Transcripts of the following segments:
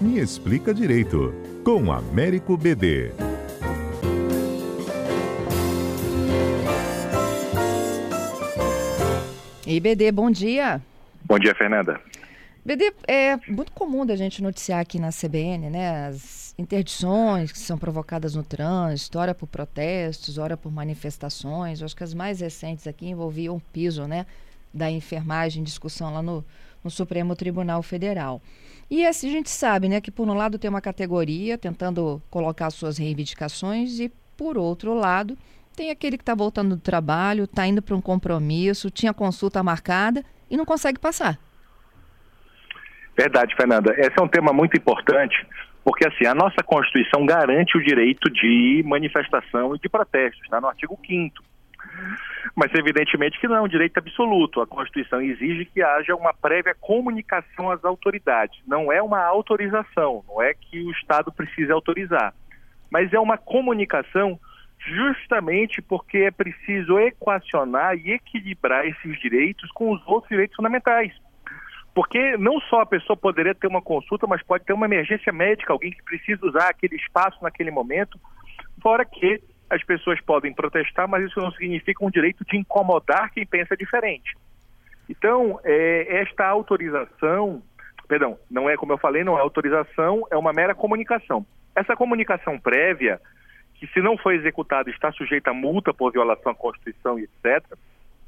Me Explica Direito, com Américo BD. E BD, bom dia. Bom dia, Fernanda. BD, é muito comum da gente noticiar aqui na CBN, né? As interdições que são provocadas no trânsito, ora por protestos, ora por manifestações. Eu acho que as mais recentes aqui envolviam o piso, né? Da enfermagem, discussão lá no, no Supremo Tribunal Federal. E assim a gente sabe, né, que por um lado tem uma categoria tentando colocar suas reivindicações e por outro lado tem aquele que está voltando do trabalho, está indo para um compromisso, tinha consulta marcada e não consegue passar. Verdade, Fernanda. Esse é um tema muito importante, porque assim, a nossa Constituição garante o direito de manifestação e de protesto, está no artigo 5 mas evidentemente que não é um direito absoluto. A Constituição exige que haja uma prévia comunicação às autoridades. Não é uma autorização, não é que o Estado precise autorizar, mas é uma comunicação justamente porque é preciso equacionar e equilibrar esses direitos com os outros direitos fundamentais. Porque não só a pessoa poderia ter uma consulta, mas pode ter uma emergência médica, alguém que precisa usar aquele espaço naquele momento, fora que as pessoas podem protestar, mas isso não significa um direito de incomodar quem pensa diferente. Então, é, esta autorização, perdão, não é como eu falei, não é autorização, é uma mera comunicação. Essa comunicação prévia, que se não for executada está sujeita a multa por violação à Constituição e etc.,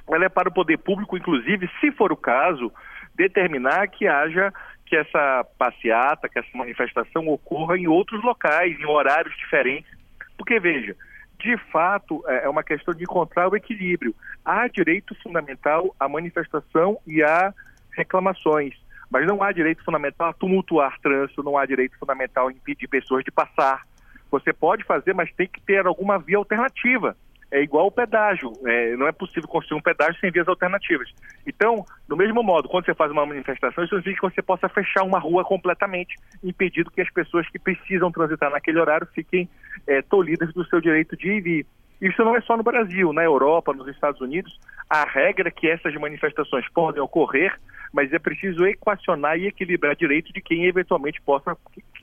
ela é para o poder público, inclusive, se for o caso, determinar que haja que essa passeata, que essa manifestação ocorra em outros locais, em horários diferentes. Porque, veja, de fato, é, é uma questão de encontrar o equilíbrio. Há direito fundamental à manifestação e a reclamações, mas não há direito fundamental a tumultuar trânsito, não há direito fundamental a impedir pessoas de passar. Você pode fazer, mas tem que ter alguma via alternativa é igual o pedágio. É, não é possível construir um pedágio sem vias alternativas. Então, do mesmo modo, quando você faz uma manifestação, isso significa que você possa fechar uma rua completamente, impedindo que as pessoas que precisam transitar naquele horário fiquem é, tolhidas do seu direito de ir e vir. Isso não é só no Brasil, na Europa, nos Estados Unidos. A regra é que essas manifestações podem ocorrer, mas é preciso equacionar e equilibrar direito de quem eventualmente possa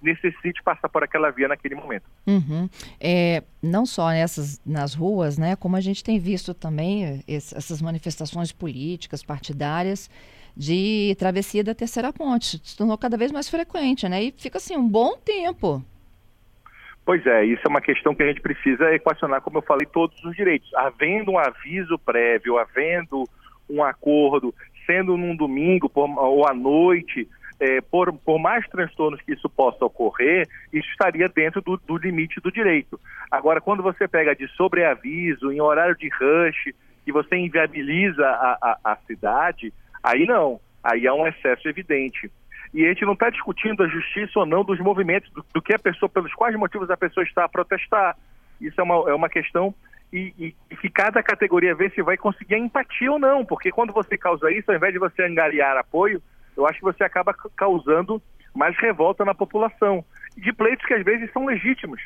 necessite passar por aquela via naquele momento. Uhum. É, não só nessas nas ruas, né, como a gente tem visto também esse, essas manifestações políticas, partidárias de travessia da terceira ponte, se tornou cada vez mais frequente, né? E fica assim um bom tempo Pois é, isso é uma questão que a gente precisa equacionar, como eu falei, todos os direitos. Havendo um aviso prévio, havendo um acordo, sendo num domingo ou à noite, é, por, por, mais transtornos que isso possa ocorrer, isso estaria dentro do, do limite do direito. Agora, quando você pega de sobreaviso, em horário de rush, e você inviabiliza a, a, a cidade, aí não, aí é um excesso evidente e a gente não está discutindo a justiça ou não dos movimentos, do, do, que a pessoa, pelos quais motivos a pessoa está a protestar. Isso é uma, é uma questão e, e, e que cada categoria vê se vai conseguir a empatia ou não, porque quando você causa isso, ao invés de você angariar apoio, eu acho que você acaba causando mais revolta na população, de pleitos que às vezes são legítimos.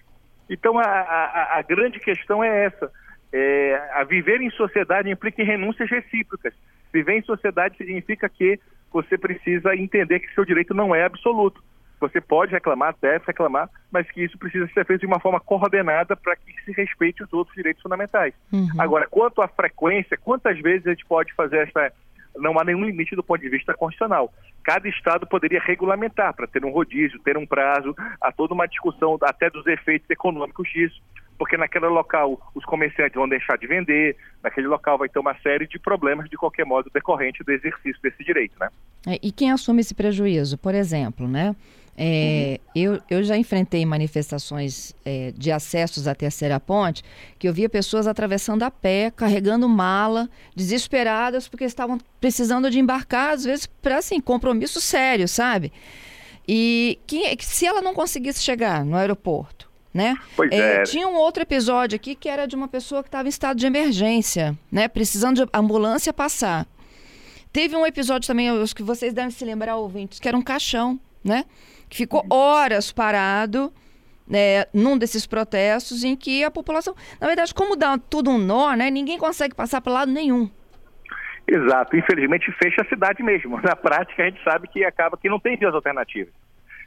Então a, a, a grande questão é essa. É, a viver em sociedade implica em renúncias recíprocas. Viver em sociedade significa que você precisa entender que seu direito não é absoluto. Você pode reclamar, deve reclamar, mas que isso precisa ser feito de uma forma coordenada para que se respeite os outros direitos fundamentais. Uhum. Agora, quanto à frequência, quantas vezes a gente pode fazer essa. Não há nenhum limite do ponto de vista constitucional. Cada Estado poderia regulamentar para ter um rodízio, ter um prazo, há toda uma discussão até dos efeitos econômicos disso porque naquele local os comerciantes vão deixar de vender, naquele local vai ter uma série de problemas, de qualquer modo, decorrente do exercício desse direito, né? É, e quem assume esse prejuízo? Por exemplo, né? É, uhum. eu, eu já enfrentei manifestações é, de acessos à terceira ponte que eu via pessoas atravessando a pé, carregando mala, desesperadas porque estavam precisando de embarcar, às vezes, para assim, compromisso sério, sabe? E que, se ela não conseguisse chegar no aeroporto, né? É, é. Tinha um outro episódio aqui que era de uma pessoa que estava em estado de emergência, né? Precisando de ambulância passar. Teve um episódio também, acho que vocês devem se lembrar, ouvintes, que era um caixão, né? Que ficou horas parado né, num desses protestos em que a população, na verdade, como dá tudo um nó, né? Ninguém consegue passar para lado nenhum. Exato. Infelizmente fecha a cidade mesmo. Na prática a gente sabe que acaba que não tem vias alternativas.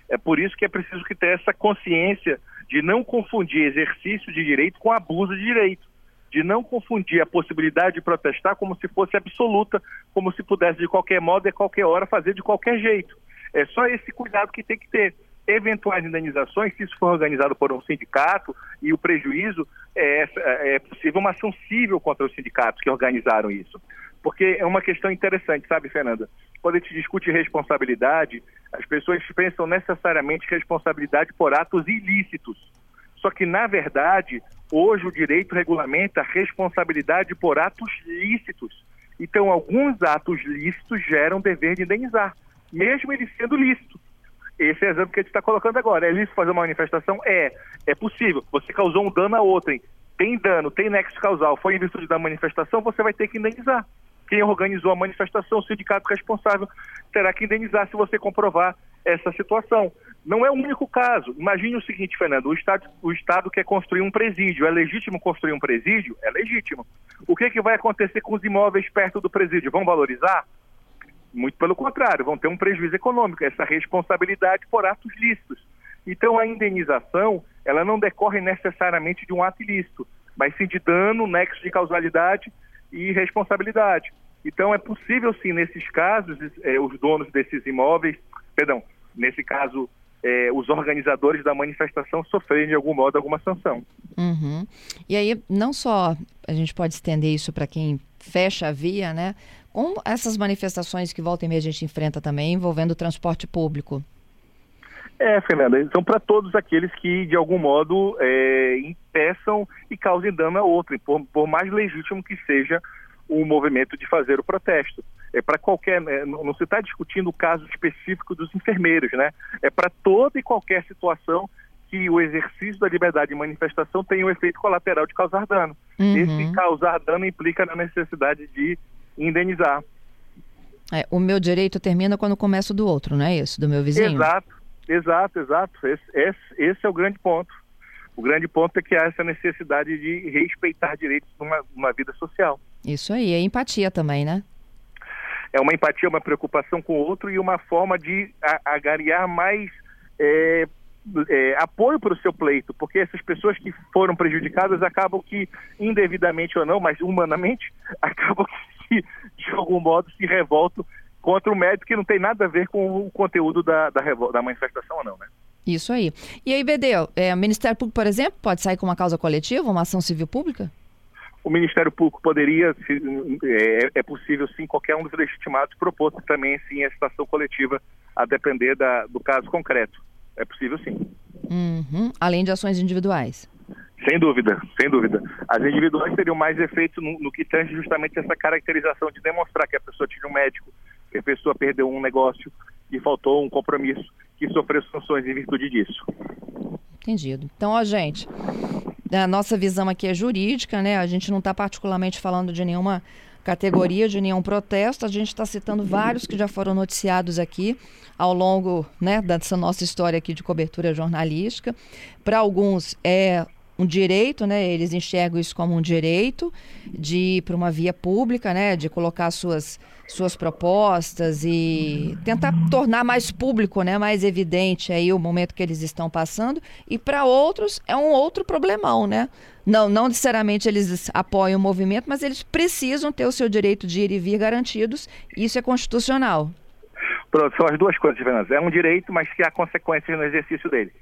É por isso que é preciso que ter essa consciência de não confundir exercício de direito com abuso de direito, de não confundir a possibilidade de protestar como se fosse absoluta, como se pudesse de qualquer modo e a qualquer hora fazer de qualquer jeito. É só esse cuidado que tem que ter. Eventuais indenizações, se isso for organizado por um sindicato e o prejuízo, é, é possível uma ação civil contra os sindicatos que organizaram isso. Porque é uma questão interessante, sabe, Fernanda? Quando a gente discute responsabilidade, as pessoas pensam necessariamente responsabilidade por atos ilícitos. Só que, na verdade, hoje o direito regulamenta responsabilidade por atos lícitos. Então, alguns atos lícitos geram dever de indenizar, mesmo ele sendo lícito. Esse é o exemplo que a gente está colocando agora. É lícito fazer uma manifestação? É. É possível. Você causou um dano a outrem. Tem dano, tem nexo causal, foi em virtude da manifestação, você vai ter que indenizar quem organizou a manifestação, o sindicato responsável, terá que indenizar se você comprovar essa situação. Não é o único caso. Imagine o seguinte, Fernando: o Estado, o Estado quer construir um presídio. É legítimo construir um presídio? É legítimo. O que, que vai acontecer com os imóveis perto do presídio? Vão valorizar? Muito pelo contrário, vão ter um prejuízo econômico, essa responsabilidade por atos lícitos. Então, a indenização, ela não decorre necessariamente de um ato ilícito, mas sim de dano, nexo de causalidade e responsabilidade. Então, é possível, sim, nesses casos, é, os donos desses imóveis, perdão, nesse caso, é, os organizadores da manifestação sofrerem de algum modo alguma sanção. Uhum. E aí, não só a gente pode estender isso para quem fecha a via, né? Com essas manifestações que volta e meia a gente enfrenta também envolvendo o transporte público. É, Fernanda, são para todos aqueles que, de algum modo, é, impeçam e causem dano a outro, por, por, mais legítimo que seja o movimento de fazer o protesto. É para qualquer, né, não se está discutindo o caso específico dos enfermeiros, né? É para toda e qualquer situação que o exercício da liberdade de manifestação tem o um efeito colateral de causar dano. Uhum. Esse causar dano implica na necessidade de indenizar. É, o meu direito termina quando começa o do outro, não é isso? Do meu vizinho? Exato. Exato, exato. Esse, esse, esse, é o grande ponto. O grande ponto é que há essa necessidade de respeitar direitos numa, numa vida social. Isso aí, é empatia também, né? É uma empatia, uma preocupação com o outro e uma forma de agariar mais é, é, apoio para o seu pleito, porque essas pessoas que foram prejudicadas acabam que, indevidamente ou não, mas humanamente, acabam que, de algum modo, se revoltam contra o médico que não tem nada a ver com o conteúdo da, da, da manifestação ou não, né? Isso aí. E aí, BD, é, o Ministério Público, por exemplo, pode sair com uma causa coletiva, uma ação civil pública? O Ministério Público poderia, é, é possível sim, qualquer um dos legitimados propor também sim a situação coletiva, a depender da, do caso concreto. É possível sim. Uhum. Além de ações individuais. Sem dúvida, sem dúvida. As individuais teriam mais efeito no, no que tange justamente essa caracterização de demonstrar que a pessoa tinha um médico, que a pessoa perdeu um negócio, que faltou um compromisso, que sofreu sanções em virtude disso. Entendido. Então, ó, gente, a nossa visão aqui é jurídica, né? A gente não está particularmente falando de nenhuma categoria, de nenhum protesto. A gente está citando vários que já foram noticiados aqui ao longo né, dessa nossa história aqui de cobertura jornalística. Para alguns é um direito, né? Eles enxergam isso como um direito de ir para uma via pública, né? De colocar suas suas propostas e tentar tornar mais público, né? Mais evidente aí o momento que eles estão passando. E para outros é um outro problemão, né? Não, não necessariamente eles apoiam o movimento, mas eles precisam ter o seu direito de ir e vir garantidos. Isso é constitucional. Pronto, são as duas coisas, Fernanda. É um direito, mas que há consequências no exercício dele.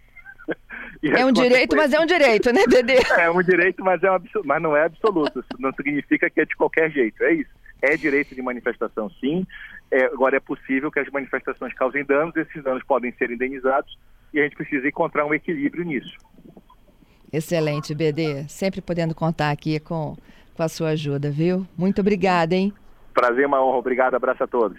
É um direito, mas é um direito, né, Dedê? É um direito, mas, é um mas não é absoluto. Isso não significa que é de qualquer jeito. É isso. É direito de manifestação, sim. É, agora é possível que as manifestações causem danos, esses danos podem ser indenizados e a gente precisa encontrar um equilíbrio nisso. Excelente, BD. Sempre podendo contar aqui com, com a sua ajuda, viu? Muito obrigada, hein? Prazer, uma honra. Obrigado. Abraço a todos.